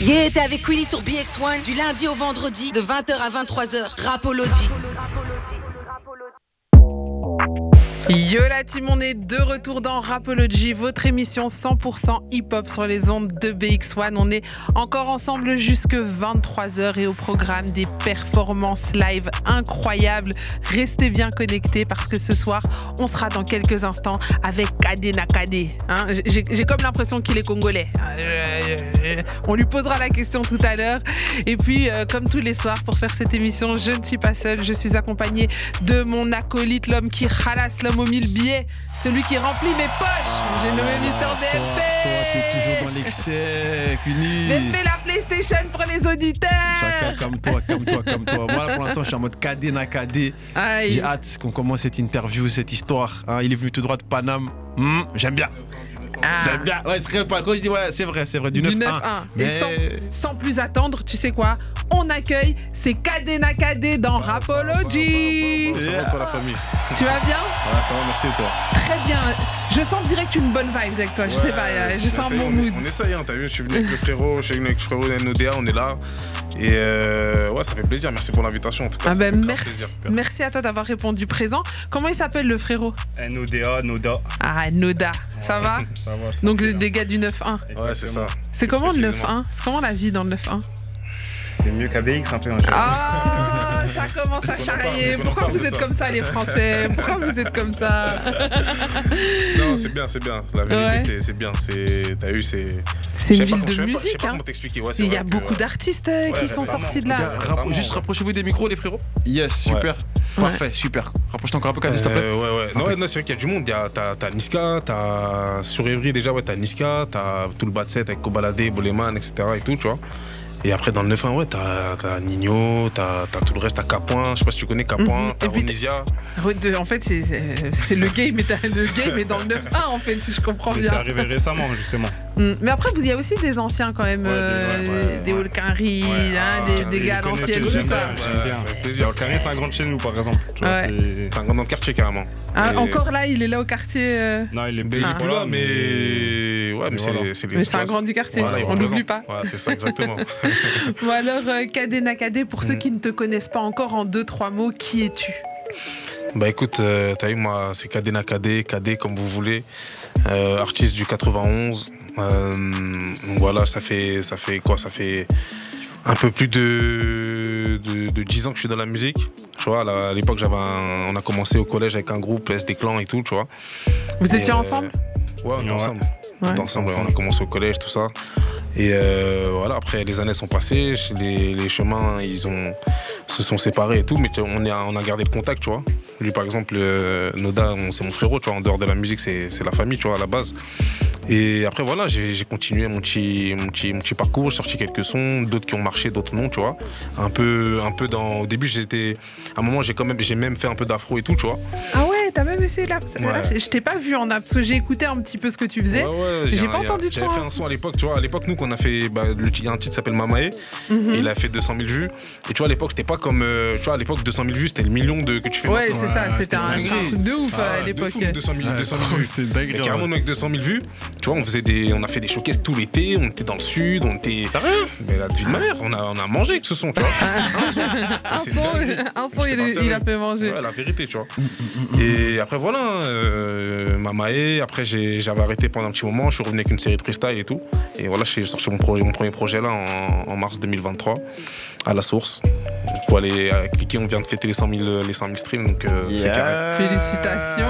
Yeah, t'es avec Queenie sur BX1 du lundi au vendredi de 20h à 23h. Rapology. Yo la team, on est de retour dans Rapology, votre émission 100% hip-hop sur les ondes de BX1. On est encore ensemble jusque 23h et au programme des performances live incroyables. Restez bien connectés parce que ce soir, on sera dans quelques instants avec Kade Nakade. Hein, J'ai comme l'impression qu'il est congolais. On lui posera la question tout à l'heure. Et puis, euh, comme tous les soirs, pour faire cette émission, je ne suis pas seule. Je suis accompagnée de mon acolyte, l'homme qui ralasse l'homme mille billets, celui qui remplit mes poches. J'ai nommé Mister Toi, BFP. t'es toujours dans l'excès, Cuny. BFP la PlayStation pour les auditeurs. Chacun comme toi, comme toi, comme toi. Moi, pour l'instant, je suis en mode cadet. Aïe. J'ai hâte qu'on commence cette interview, cette histoire. hein. Il est venu tout droit de Paname. Hmm, J'aime bien. Ah. J'aime bien. Ouais, c'est vrai, quand je dis ouais, c'est vrai, c'est vrai. Du, Du 9-1. 9-1. Mais... Et sans, sans plus attendre, tu sais quoi On accueille, c'est Kade Nakade dans Rapology. Ça va quoi la famille Tu vas bien Ouais, ça va, merci et toi Très bien. Je sens direct une bonne vibe avec toi. Je sais pas, euh, juste un bon vu, on est- mood. On essaye, hein, t'as vu, je suis venu avec le frérot, je suis venu avec le frérot NODA, on est là. Et euh, ouais, ça fait plaisir, merci pour l'invitation en tout cas. Ah ben grave merci, plaisir. merci à toi d'avoir répondu présent. Comment il s'appelle le frérot? NODA, NODA. Ah Noda, ça va? Ça va. Donc des gars du 9-1. Ouais, c'est ça. C'est comment le Précisément. 9-1 C'est comment la vie dans le 9-1 C'est mieux qu'ABX un peu. je- Ah, ça commence à charrier. Pourquoi vous êtes ça. comme ça les Français? Pourquoi vous êtes comme ça? Non, c'est bien, c'est bien. La vérité, Ouais. c'est- c'est bien. C'est- T'as vu, c'est. C'est une pas ville de sais pas- Je sais musique. pas hein. comment t'expliquer. Ouais, c'est Il y a que, beaucoup euh, d'artistes euh, ouais, qui sont sortis de là. rapp- juste rapprochez-vous des micros, les frérots. Yes, super. Parfait, super. Rapproche-toi encore un peu, s'il te plaît. Euh, ouais, ouais. Non, ouais, non, c'est vrai qu'il y a du monde. Il y a- T'as t'as Niska, t'as sur Evry déjà, ouais, t'as Niska, t'as tout le bas de set avec Kobalade, Boleman, etc. et tout, tu vois. Et après, dans le 9-1, ouais, t'as Nino, t'as tout le reste, t'as Capoin, je sais pas si tu connais Capoin, Mhm. t'as Ronisia. En fait, c'est- le game, dans- le game est dans le 9-1 en fait, si je comprends Mais c'est bien. arrivé récemment, justement. Mm. Mais après, vous il y a aussi des anciens quand même, Ouais, des- euh, ouais, des Ouais, hein, ah, gars l'ancienne, j'aime tout ça. bien, j'aime bien. ça fait plaisir. C'est un grand de chez nous, par exemple. C'est- un grand dans le quartier carrément. Ah, Et- encore là, il est là au quartier. euh, Non, il est Ah. plus là, mais. Ouais, mais c'est un grand du quartier, on l'oublie représente. pas. C'est ça, exactement. Bon alors, euh, Kadé Nakadé, pour ceux qui ne te connaissent pas encore, en deux, trois mots, qui es-tu? Bah écoute, euh, t'as vu, moi, c'est Kadena Kadé, Kadé comme vous voulez, euh, artiste du 91. Euh, donc voilà, ça fait, ça fait quoi? Ça fait un peu plus de, de, de 10 ans que je suis dans la musique. Tu vois, à l'époque, j'avais on a commencé au collège avec un groupe, SD Clan et tout, tu vois. Vous Et, étiez euh, ensemble? Ouais, on était Ouais. ensemble. Ouais. On était ensemble, on a commencé au collège, tout ça. Et euh, voilà, après, les années sont passées, les, les chemins, ils ont, se sont séparés et tout, mais on, est, on a gardé le contact, tu vois. Lui, par exemple, euh, Noda, c'est mon frérot, tu vois, en dehors de la musique, c'est la famille, tu vois, à la base. Et après, voilà, j'ai continué mon petit, mon, petit, mon petit parcours, j'ai sorti quelques sons, d'autres qui ont marché, d'autres non, tu vois. Un peu, un peu dans. Au début, j'étais. À un moment, j'ai quand même, même fait un peu d'afro et tout, tu vois. Ah t'as même essayé là. Ouais. là, je t'ai pas vu en app, j'ai écouté un petit peu ce que tu faisais. Ouais, ouais, J'ai pas entendu de J'avais son, fait hein. un son à l'époque, tu vois. À l'époque, nous, qu'on a fait. Bah, le, il y a un titre qui s'appelle Mamae. Mhm. Et il a fait 200 000 vues. Et tu vois, à l'époque, c'était pas comme. euh, tu vois, à l'époque, 200 000 vues, c'était le million de, que tu fais Ouais, c'est ça, Ouais, c'était un, un truc de ouf Ah, à de l'époque. fou, 200 000, 200 000 vues. C'était une Et carrément, nous, avec 200 000 vues, tu vois, on, faisait des, on a fait des showcases tout l'été, on était dans le sud, on était. Sérieux Mais la vie de ma mère, on a, on a mangé avec ce son, tu vois. un son. Un son, il, a fait manger. Ouais, la vérité, tu vois. Et après, voilà, euh, Mamae. Après, j'avais arrêté pendant un petit moment. Je suis revenu avec une série de freestyle et tout. Et voilà, j'ai sorti mon, projet, mon premier projet là en, en mars 2023 à la source. Vous pouvez aller euh, cliquer, on vient de fêter les 100 000, les 100 000 streams, donc euh, c'est carré. Félicitations,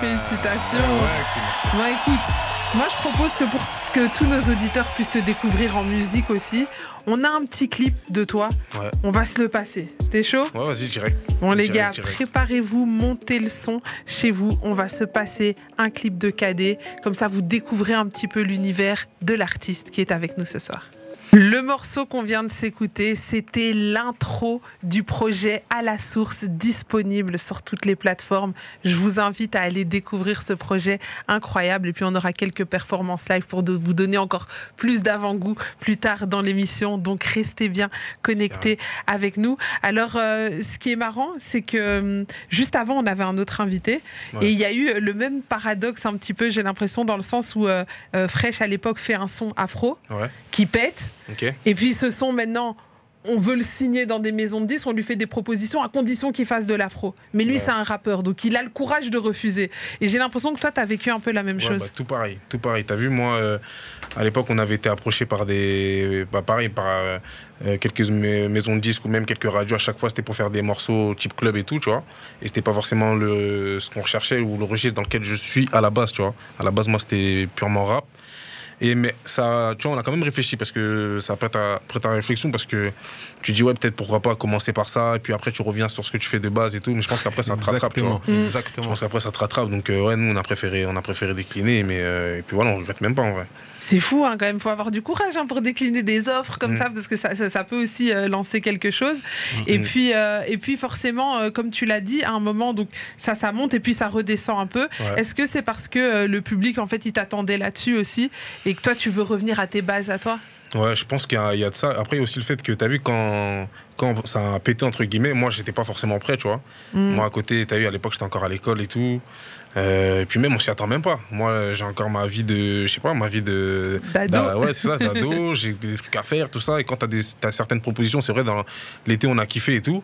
félicitations. Ouais, merci, merci. Bon, écoute, moi je propose que pour que tous nos auditeurs puissent te découvrir en musique aussi, on a un petit clip de toi. Ouais. On va se le passer. T'es chaud? Ouais, vas-y, direct. Bon les Direct, gars, direct. préparez-vous, montez le son chez vous. On va se passer un clip de cadet. Comme ça, vous découvrez un petit peu l'univers de l'artiste qui est avec nous ce soir. Le morceau qu'on vient de s'écouter, c'était l'intro du projet à la source disponible sur toutes les plateformes. Je vous invite à aller découvrir ce projet incroyable et puis on aura quelques performances live pour de- vous donner encore plus d'avant-goût plus tard dans l'émission. Donc restez bien connectés avec nous. Alors euh, ce qui est marrant, c'est que hum, juste avant on avait un autre invité Ouais. et il y a eu le même paradoxe un petit peu, j'ai l'impression dans le sens où euh, euh, Fresh à l'époque fait un son afro Ouais. qui pète. Et puis ce son maintenant, on veut le signer dans des maisons de disques, on lui fait des propositions à condition qu'il fasse de l'afro. Mais lui, Ouais. c'est un rappeur, donc il a le courage de refuser. Et j'ai l'impression que toi, tu as vécu un peu la même Ouais, chose. bah, tout pareil, tout pareil. T'as vu, moi, euh, à l'époque, on avait été approché par des. Bah, pareil, par euh, euh, quelques ma- maisons de disques ou même quelques radios. À chaque fois, c'était pour faire des morceaux type club et tout, tu vois. Et c'était pas forcément le, ce qu'on recherchait ou le registre dans lequel je suis à la base, tu vois. À la base, moi, c'était purement rap. Et mais ça, tu vois, on a quand même réfléchi parce que ça prête à, prête à réflexion parce que tu dis, ouais, peut-être pourquoi pas commencer par ça. Et puis après, tu reviens sur ce que tu fais de base et tout. Mais je pense qu'après, ça te rattrape, tu vois. Exactement. Mm. Je pense qu'après ça te rattrape. Donc euh, ouais, nous on a préféré, on a préféré décliner, mais euh, et puis voilà, on regrette même pas en vrai. C'est fou, hein, quand même. Il faut avoir du courage hein, pour décliner des offres comme Mm. ça, parce que ça, ça, ça peut aussi euh, lancer quelque chose. Et, Mm. puis, euh, et puis, forcément, euh, comme tu l'as dit, à un moment, donc ça, ça monte et puis ça redescend un peu. Ouais. Est-ce que c'est parce que euh, le public, en fait, il t'attendait là-dessus aussi? et que toi, tu veux revenir à tes bases à toi? Ouais, je pense qu'il y, a- il y a de ça. Après, il y a aussi le fait que tu as vu quand, quand ça a pété, entre guillemets, moi, j'étais pas forcément prêt, tu vois. Mm. Moi, à côté, tu as vu, à l'époque, j'étais encore à l'école et tout. Euh, et puis même, on s'y attend même pas. Moi, j'ai encore ma vie de, je sais pas, ma vie de... D'ado. d'a- Ouais, c'est ça, d'ado. j'ai des trucs à faire, tout ça. Et quand tu as, certaines propositions, c'est vrai, dans l'été, on a kiffé et tout.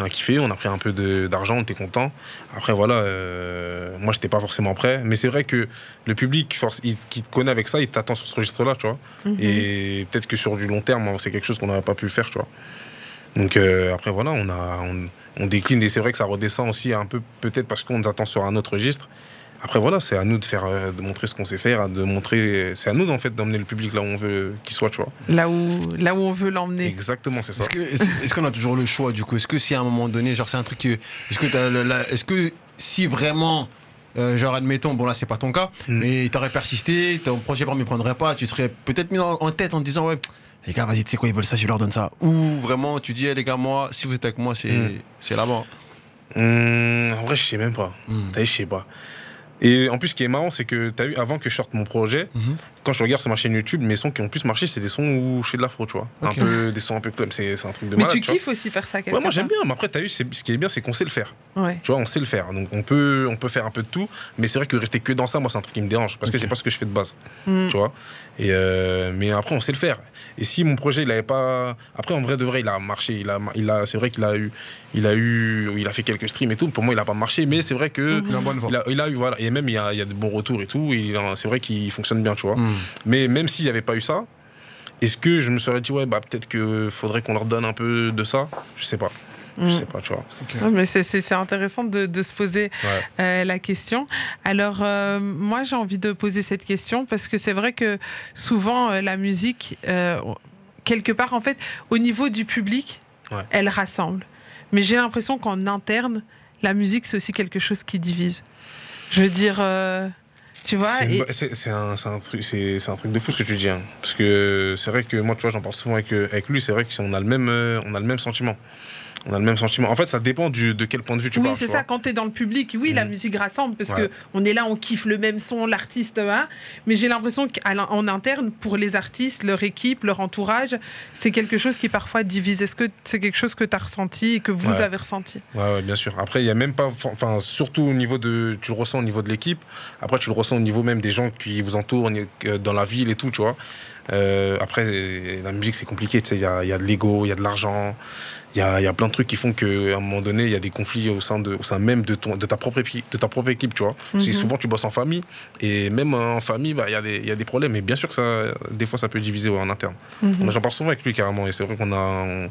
On a kiffé, on a pris un peu d'argent, on était content. Après, voilà, euh, moi, j'étais pas forcément prêt. Mais c'est vrai que le public, force, il- qui te connaît avec ça, il t'attend sur ce registre-là, tu vois. Mhm. Et peut-être que sur du long terme, c'est quelque chose qu'on n'aurait pas pu faire, tu vois. Donc euh, après, voilà, on, a, on, on décline et c'est vrai que ça redescend aussi un peu, peut-être parce qu'on nous attend sur un autre registre. Après, voilà, c'est à nous de faire, euh, de montrer ce qu'on sait faire, de montrer. C'est à nous, en fait, d'emmener le public là où on veut qu'il soit, tu vois. Là où, là où on veut l'emmener. Exactement, c'est ça. Est-ce qu'on a toujours le choix du coup? Est-ce que si à un moment donné, genre c'est un truc que, est-ce que est-ce que si vraiment, euh, genre admettons, bon là c'est pas ton cas, Mm. mais t'aurais persisté, ton projet ne prendrait pas, tu serais peut-être mis en, en tête en te disant ouais. Les gars, vas-y, tu sais quoi, ils veulent ça, je leur donne ça. Ou vraiment, tu dis, Eh, les gars, moi, si vous êtes avec moi, c'est Mm. c'est là-bas. Hum, en vrai, je sais même pas. Mm. T'as vu, je sais pas. Et en plus, ce qui est marrant, c'est que t'as vu, avant que je sorte mon projet, Mhm. Quand je regarde sur ma chaîne YouTube, mes sons qui ont plus marché, c'est des sons où je fais de l'afro, tu vois. Un peu, des sons un peu club. C'est c'est un truc de Mais malade, tu vois. kiffes aussi faire ça quelque Ouais, moi j'aime bien, mais après, t'as c'est- ce qui est bien, c'est qu'on sait le faire. Ouais. Tu vois, on sait le faire. Donc on peut, on peut faire un peu de tout, mais c'est vrai que rester que dans ça, moi, c'est un truc qui me dérange parce que c'est pas ce que je fais de base. Mm. Tu vois. Et euh, mais après, on sait le faire. Et si mon projet, il avait pas. Après, en vrai de vrai, il a marché. Il a, il a, c'est vrai qu'il a eu, il a eu, il a fait quelques streams et tout. Pour moi, il a pas marché, mais c'est vrai que. Voix. Il a, il a eu, voilà. Et même, il y a, il y a de bons retours et tout. et C'est vrai qu'il fonctionne bien, tu vois. Mm. Mais même s'il n'y avait pas eu ça, est-ce que je me serais dit, ouais, bah peut-être que faudrait qu'on leur donne un peu de ça? Je sais pas. Je Mm. sais pas, tu vois. Ouais, mais c'est- c'est c'est intéressant de, de se poser Ouais. euh, la question. Alors, euh, moi, j'ai envie de poser cette question parce que c'est vrai que souvent, euh, la musique, euh, quelque part, en fait, au niveau du public, Ouais. elle rassemble. Mais j'ai l'impression qu'en interne, la musique, c'est aussi quelque chose qui divise. Je veux dire, euh, tu vois, C'est et- un, truc, c'est un truc de fou ce que tu dis. hein. Parce que c'est vrai que moi, tu vois, j'en parle souvent avec, euh, avec lui. C'est vrai qu'on a le même, euh, on a le même sentiment. On a le même sentiment. En fait, ça dépend du, de quel point de vue tu oui, parles. c'est tu ça. vois. Quand tu es dans le public, oui, la Mhm. musique rassemble parce Ouais. que on est là, on kiffe le même son, l'artiste. hein. mais j'ai l'impression qu'en interne, pour les artistes, leur équipe, leur entourage, c'est quelque chose qui parfois divise. Est-ce que c'est quelque chose que tu as ressenti et que vous Ouais. avez ressenti? Ouais, ouais, bien sûr. Après, il y a même pas, enfin, surtout au niveau de, tu le ressens au niveau de l'équipe. Après, tu le ressens au niveau même des gens qui vous entourent euh, dans la ville et tout, tu vois. Euh, après, euh, la musique, c'est compliqué. Tu sais, il y a, il y a de l'ego, il y a de l'argent. Il y a, il y a plein de trucs qui font qu'à un moment donné, il y a des conflits au sein, de, au sein même de, ton, de, ta propre équipe, de ta propre équipe, tu vois. Mhm. souvent, tu bosses en famille. Et même en famille, bah, il y, a des- y a des problèmes. Et bien sûr que ça, des fois, ça peut diviser ouais, en interne. Mhm. J'en parle souvent avec lui, carrément. Et c'est vrai qu'on a... on-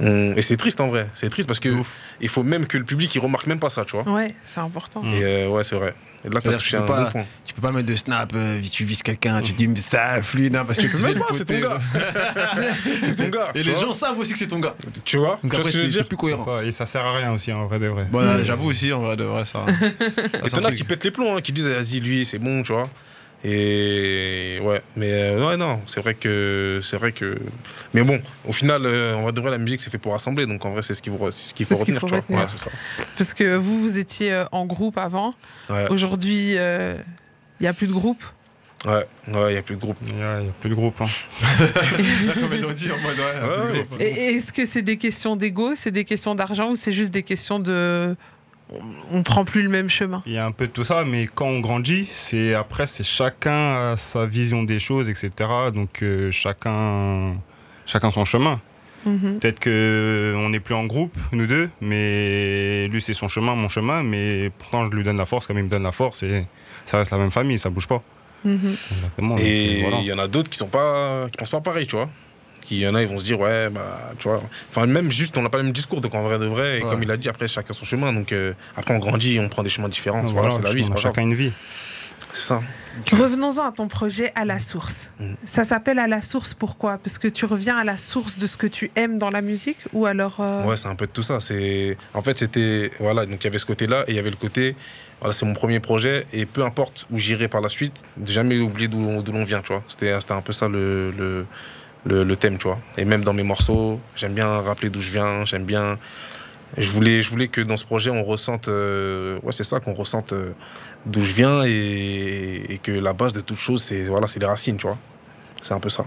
on- Et c'est triste, en vrai. C'est triste parce que Ouf. il faut même que le public, il remarque même pas ça, tu vois. Ouais, c'est important. Et euh, ouais, c'est vrai. Et là, tu as un tu peux bon pas- point. Tu peux pas mettre de snap, euh, tu vises quelqu'un, tu dis mais ça fluide hein, parce que tu sais pas, c'est ton gars. c'est ton gars. Et tu les vois. gens savent aussi que c'est ton gars. Tu vois, tu Donc vois ce que je veux c'est dire? plus cohérent. ça, et ça sert à rien aussi, en vrai de vrai. Bon, là, j'avoue aussi, en vrai, de vrai, ça. Et t'en un as qui pètent les plombs, hein, qui disent vas-y, lui, c'est bon, tu vois. Et ouais, mais euh, ouais, non, c'est vrai que. C'est vrai que. Mais bon, au final, euh, on va de vrai, la musique, c'est fait pour rassembler. Donc en vrai, c'est ce qu'il faut, ce qu'il faut retenir, faut tu vois. retenir. Ouais, c'est ça. Parce que vous, vous étiez euh, en groupe avant. Ouais, Aujourd'hui, il n'y a plus de groupe? ouais, ouais, il n'y a plus de groupe. Il n'y a, il y a plus de groupe. hein. Comme dit en mode ouais, Ouais, ouais. est-ce que c'est des questions d'ego, c'est des questions d'argent ou c'est juste des questions de on, prend plus le même chemin. Il y a un peu de tout ça, mais quand on grandit, c'est après, c'est chacun a sa vision des choses, etc. Donc euh, chacun, chacun son chemin. Mhm. Peut-être que on n'est plus en groupe, nous deux, mais lui c'est son chemin, mon chemin, mais pourtant je lui donne la force, comme il me donne la force, et ça reste la même famille, ça bouge pas. Mhm. Et euh, voilà. il y en a d'autres qui sont pas, qui pensent pas pareil, tu vois. Il y en a, ils vont se dire, ouais, bah, tu vois. Enfin, même juste, on n'a pas le même discours, donc en vrai de vrai, et Ouais. comme il a dit, après, chacun son chemin. Donc, euh, après, on grandit, on prend des chemins différents. Voilà, Voilà, c'est la vie, pas grave. chacun une vie. C'est ça. Revenons-en à ton projet à la source. Mhm. Ça s'appelle à la source pourquoi? Parce que tu reviens à la source de ce que tu aimes dans la musique ou alors euh, Ouais, c'est un peu de tout ça. C'est en fait c'était voilà donc il y avait ce côté-là et il y avait le côté voilà c'est mon premier projet et peu importe où j'irai par la suite, jamais oublier d'où d'où l'on vient, tu vois. C'était c'était un peu ça le, le le le thème, tu vois. Et même dans mes morceaux, j'aime bien rappeler d'où je viens, j'aime bien je voulais je voulais que dans ce projet on ressente euh, ouais c'est ça qu'on ressente euh, d'où je viens et, et que la base de toute chose c'est voilà c'est les racines, tu vois. C'est un peu ça.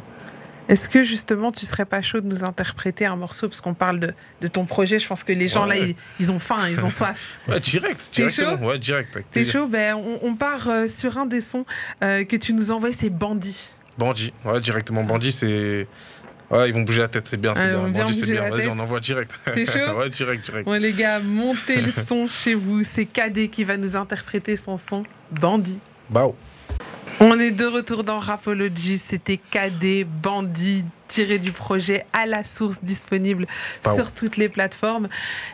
Est-ce que justement tu serais pas chaud de nous interpréter un morceau? Parce qu'on parle de, de ton projet Je pense que les gens là ils, ils ont faim, ils ont soif. Ouais, direct, T'es directement. chaud? Ouais, direct. T'es plaisir. chaud? Ben on, on part euh, sur un des sons euh, que tu nous envoies, c'est Bandit. Bandit, ouais, directement. Bandit, c'est. Ouais, ils vont bouger la tête, c'est bien, c'est ils bien. Bandit, c'est bien. Vas-y, on envoie direct. T'es chaud Ouais, direct, direct. Bon les gars, montez le son chez vous. C'est KD qui va nous interpréter son son Bandit. Bao. On est de retour dans Rapology. C'était KD Bandit tiré du projet à la source disponible sur toutes les plateformes.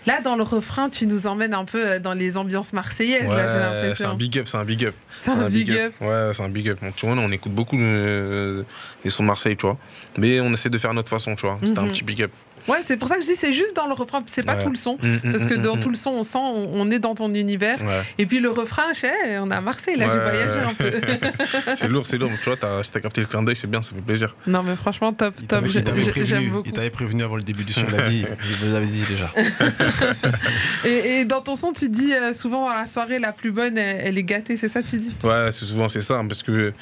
Là, dans le refrain, tu nous emmènes un peu euh, dans les ambiances marseillaises. là, j'ai Ouais, c'est un l'impression. big up, c'est un big up. C'est un big up. Ouais, c'est un big up. Tu vois, on écoute beaucoup euh, les sons de Marseille, tu vois. Mais on essaie de faire notre façon, tu vois. C'était Mhm. un petit big up. Ouais, c'est pour ça que je dis c'est juste dans le refrain, c'est pas Ouais. tout le son. Mm, Parce que mm, dans mm, tout le son, on sent, on, on est dans ton univers. Ouais, Et puis le refrain, je sais, on est à Marseille, là, j'ai voyagé un peu. c'est lourd, c'est lourd. Tu vois, t'as- si t'as capté le clin d'œil, c'est bien, ça fait plaisir. non, mais franchement, top, Il top. J'ai- il t'avait j'ai- J'aime prévenu, beaucoup. il t'avait prévenu avant le début du son, il a dit, je vous avais dit déjà. Et, et dans ton son, tu dis euh, souvent dans la soirée, la plus bonne, elle, elle est gâtée, c'est ça que tu dis? Ouais, c'est souvent c'est ça, hein, parce que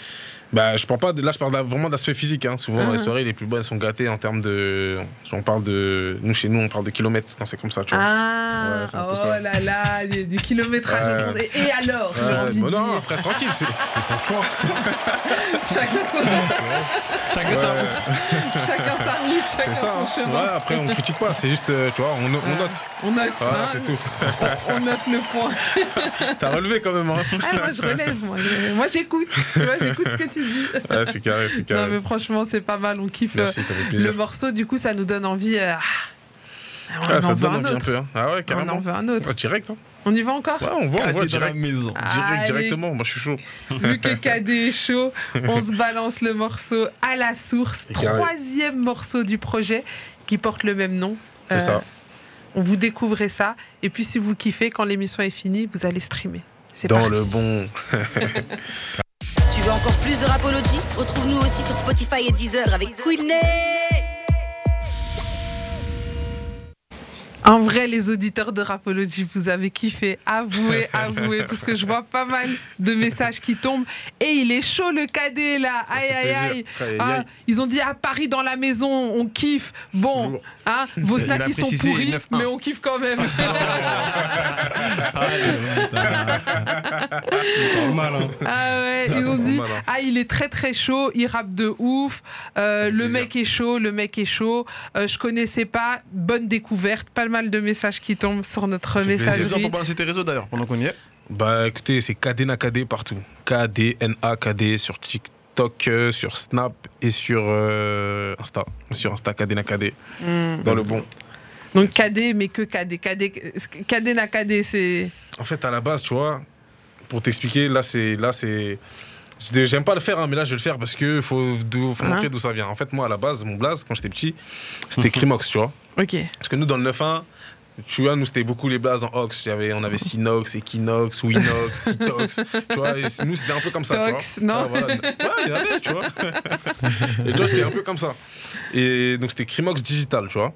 bah, je parle pas de, là, je parle vraiment d'aspect physique. Hein. Souvent, dans les Mhm. soirées, les plus bonnes sont gâtées en termes de. On parle de. Nous, chez nous, on parle de kilomètres quand c'est comme ça, tu vois. Ah, Ouais, oh ça. là là, du, du kilométrage. Ouais. Et, et alors, envie bah de non, dire. après, tranquille, c'est. C'est son choix. Chacun, Chacun sa route. chacun sa route, chacun ça. son hein. chemin. Ouais, après, on critique pas, c'est juste, euh, tu vois, on, on note. On note, Voilà, hein. c'est tout. on note le point. T'as relevé quand même, hein. Ah, moi, je relève, moi. Moi, j'écoute. Tu vois, j'écoute ce que tu dis. C'est carré, c'est Non, carré. mais franchement, c'est pas mal. On kiffe euh, Merci, ça fait le morceau. Du coup, ça nous donne envie. euh, ah, on Ah, en ça te veut donne un envie un autre. peu, hein. Ah ouais, On en carrément. veut un autre. Direct, hein. On y va encore Ouais, on voit, on voit Cadet dans la direct. maison. Direct, directement, moi je suis chaud. Vu que KD est chaud, on se balance le morceau à la source. Troisième morceau du projet qui porte le même nom. C'est Euh, ça. On vous découvrez ça. Et puis, si vous kiffez, quand l'émission est finie, vous allez streamer. C'est Dans parti. le bon. Veux encore plus de Rapology Retrouve-nous aussi sur Spotify et Deezer avec Queenie. En vrai, les auditeurs de Rapology, vous avez kiffé. Avouez, avouez, parce que je vois pas mal de messages qui tombent. Et il est chaud le cadet là. Ça aïe, aïe, aïe. Aïe, aïe, Ah, aïe. ils ont dit à Paris dans la maison, on kiffe. Bon, Hein, vos snacks ils sont pourris, 9-1. mais on kiffe quand même. Pas mal, hein. Ah ouais, Ah, ils ont dit mal, hein. ah il est très très chaud, il rappe de ouf, euh, le plaisir. mec est chaud, le mec est chaud, euh, je connaissais pas, bonne découverte, pas mal de messages qui tombent sur notre plaisir. C'est messagerie. pour balancer tes réseaux d'ailleurs, pendant qu'on y est. Bah écoutez, c'est KDNAKD partout. KDNAKD sur TikTok, euh, sur Snap et sur euh, Insta. Sur Insta, KDNAKD. Hmm. Dans le bon. Donc KD mais que KD, KD, KD na KD c'est En fait, à la base, tu vois, pour t'expliquer, là, c'est. Là, c'est. J'aime pas le faire, hein, mais là je vais le faire parce que faut, montrer d'où ça vient. En fait, moi à la base, mon blaze, quand j'étais petit, c'était Crimox, tu vois. ok. Parce que nous, dans le 9-1, tu vois, nous, c'était beaucoup les blazes en Ox. J'avais- On avait Sinox, Equinox, Winox, Citox. Tu vois, et nous, c'était un peu comme ça. Tox, tu vois. non voilà. Ouais, il y en avait, tu vois. Et tu vois, c'était un peu comme ça. Et donc, c'était Crimox digital, tu vois.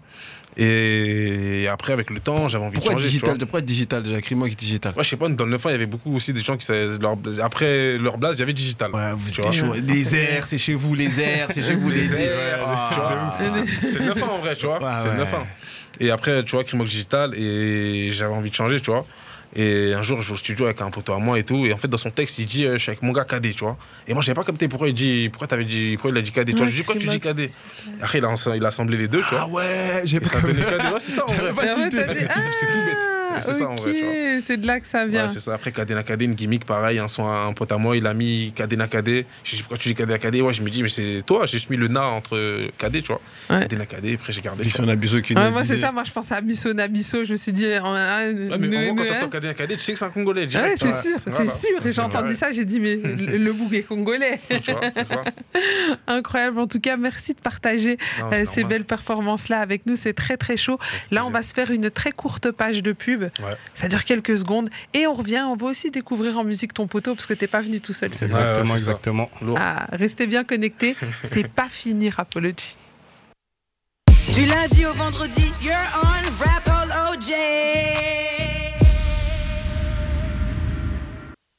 Et après, avec le temps, j'avais envie Pourquoi de changer. digital? vois. Pourquoi digital déjà? Crimox digital. Ouais, je sais pas, dans le 9 il y avait beaucoup aussi des gens qui savaient leur. Après leur blaze, il y avait digital. Ouais, vous Tu vois. chaud. Les airs, c'est chez vous, les airs, c'est chez vous, les Les airs. airs, Ah. C'est le 9 en vrai, tu vois. Ouais, c'est le ouais. 9 Et après, tu vois, Crimox digital, et j'avais envie de changer, tu vois. Et un jour, je vais au studio avec un poteau à moi et tout. Et en fait, dans son texte, il dit euh, Je suis avec mon gars cadet, tu vois. Et moi, j'avais pas capté pourquoi il dit Pourquoi t'avais dit Pourquoi il a dit cadet, tu vois. Ouais, Je dis Pourquoi tu c'est dis cadet Après, il a, il a assemblé les deux, tu vois. Ah ouais, j'ai Et ça donné cadet. Ouais, c'est ça en vrai. Pas dit, c'est tout- c'est tout bête. ah, C'est ça, en vrai, tu vois. C'est de là que ça vient. Ouais, c'est ça. Après, Cadena Cadé, une gimmick, pareil. Un son, un pote à moi, il a mis Cadena Cadé. Je dis pourquoi tu dis Cadena Cadé Ouais, je me dis, mais c'est toi. J'ai juste mis le na entre Cadé, tu vois. Ouais. Cadena Cadé. Après, j'ai gardé. Sont abusés qui moi, c'est ça. Moi, je pense à Abisso Nabisso. Je me suis dit. Hein. Cadé, tu sais que c'est un Congolais. Ouais, direct, c'est ouais. sûr, c'est Voilà. sûr. Et j'ai entendu ça, j'ai dit, mais le, le bouc est congolais. Tu vois, c'est ça. Incroyable. En tout cas, merci de partager Non, euh, ces belles performances-là avec nous. C'est très, très chaud. Là, on va se faire une très courte page de pub. Ouais. Ça dure quelques secondes. Et on revient. On va aussi découvrir en musique ton poteau parce que t'es pas venu tout seul Exactement, c'est ça. exactement. Lourd. Ah, restez bien connectés. C'est pas fini, Rapology. Du lundi au vendredi, you're on Rapology.